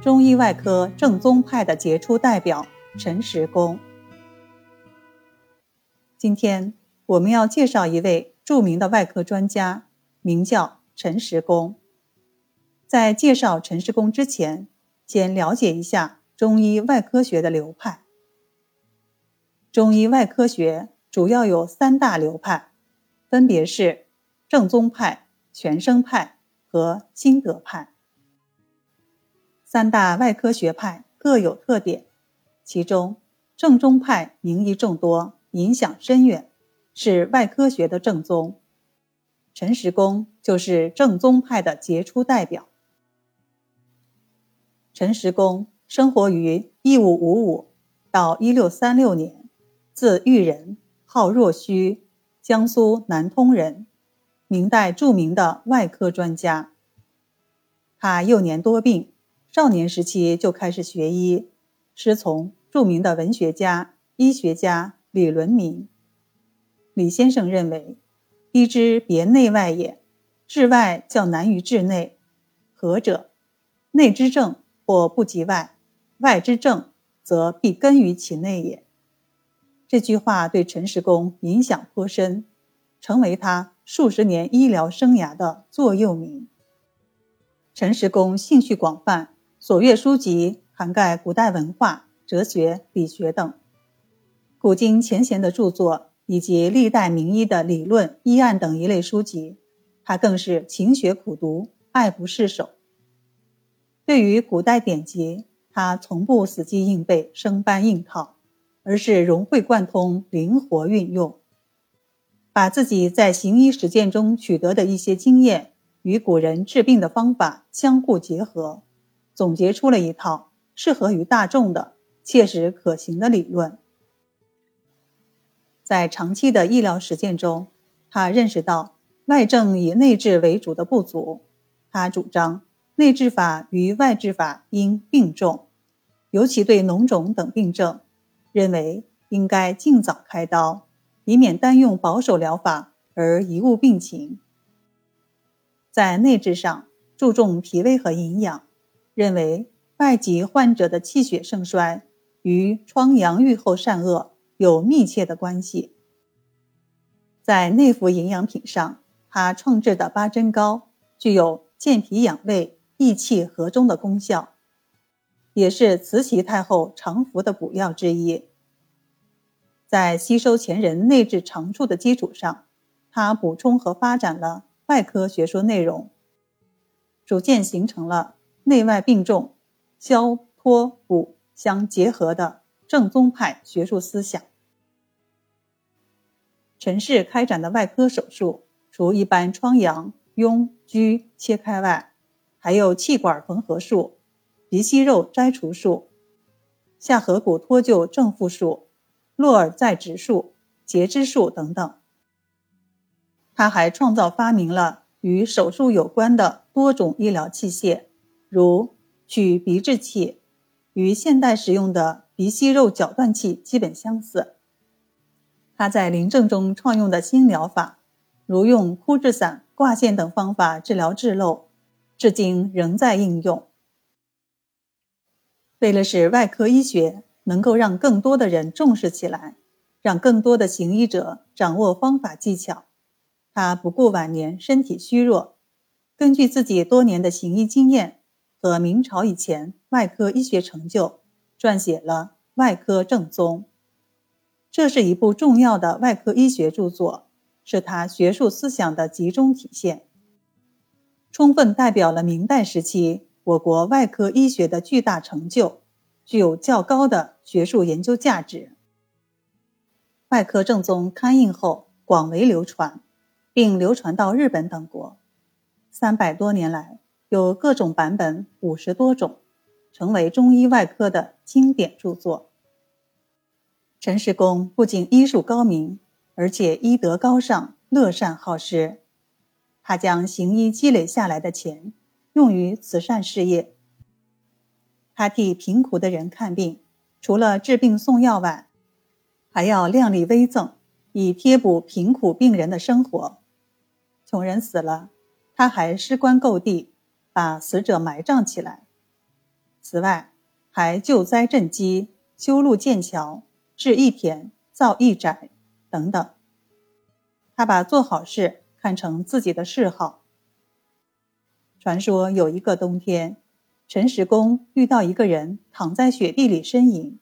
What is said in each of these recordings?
中医外科正宗派的杰出代表陈实公。今天我们要介绍一位著名的外科专家，名叫陈实公。在介绍陈实公之前，先了解一下中医外科学的流派。中医外科学主要有三大流派，分别是正宗派、全生派和心得派。三大外科学派各有特点，其中正宗派名医众多。影响深远，是外科学的正宗。陈实公就是正宗派的杰出代表。陈实公生活于一五五五到一六三六年，字玉人，号若虚，江苏南通人，明代著名的外科专家。他幼年多病，少年时期就开始学医，师从著名的文学家、医学家。李伦明，李先生认为，医之别内外也，治外较难于治内。何者？内之症或不及外，外之症则必根于其内也。这句话对陈实公影响颇深，成为他数十年医疗生涯的座右铭。陈实公兴趣广泛，所阅书籍涵盖古代文化、哲学、理学等。古今前贤的著作以及历代名医的理论、医案等一类书籍，他更是勤学苦读，爱不释手。对于古代典籍，他从不死记硬背、生搬硬套，而是融会贯通、灵活运用，把自己在行医实践中取得的一些经验与古人治病的方法相互结合，总结出了一套适合于大众的、切实可行的理论。在长期的医疗实践中，他认识到外症以内治为主的不足。他主张内治法与外治法应并重，尤其对脓肿等病症，认为应该尽早开刀，以免单用保守疗法而贻误病情。在内治上注重脾胃和营养，认为外疾患者的气血盛衰与疮疡愈后善恶。有密切的关系。在内服营养品上，他创制的八珍膏具有健脾养胃、益气和中的功效，也是慈禧太后常服的补药之一。在吸收前人内治长处的基础上，他补充和发展了外科学说内容，逐渐形成了内外并重、消脱补相结合的。正宗派学术思想。陈氏开展的外科手术，除一般疮疡、痈疽切开外，还有气管缝合术、鼻息肉摘除术、下颌骨脱臼正负术、络耳再植术、截肢术等等。他还创造发明了与手术有关的多种医疗器械，如取鼻治器，与现代使用的。鼻息肉绞断器基本相似。他在临症中创用的新疗法，如用枯枝散、挂线等方法治疗痔漏，至今仍在应用。为了使外科医学能够让更多的人重视起来，让更多的行医者掌握方法技巧，他不顾晚年身体虚弱，根据自己多年的行医经验和明朝以前外科医学成就。撰写了《外科正宗》，这是一部重要的外科医学著作，是他学术思想的集中体现，充分代表了明代时期我国外科医学的巨大成就，具有较高的学术研究价值。《外科正宗》刊印后广为流传，并流传到日本等国，三百多年来有各种版本五十多种。成为中医外科的经典著作。陈世公不仅医术高明，而且医德高尚，乐善好施。他将行医积累下来的钱用于慈善事业。他替贫苦的人看病，除了治病送药外，还要量力微赠，以贴补贫苦病人的生活。穷人死了，他还施棺购地，把死者埋葬起来。此外，还救灾赈饥、修路建桥、治一田、造义宅等等。他把做好事看成自己的嗜好。传说有一个冬天，陈实公遇到一个人躺在雪地里呻吟，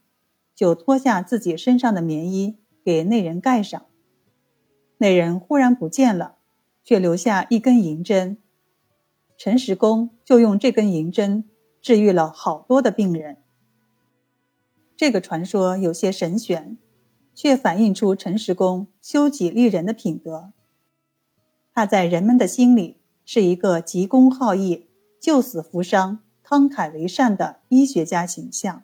就脱下自己身上的棉衣给那人盖上。那人忽然不见了，却留下一根银针。陈时公就用这根银针治愈了好多的病人。这个传说有些神玄，却反映出陈时公修己利人的品德。他在人们的心里是一个急公好义、救死扶伤、慷慨为善的医学家形象。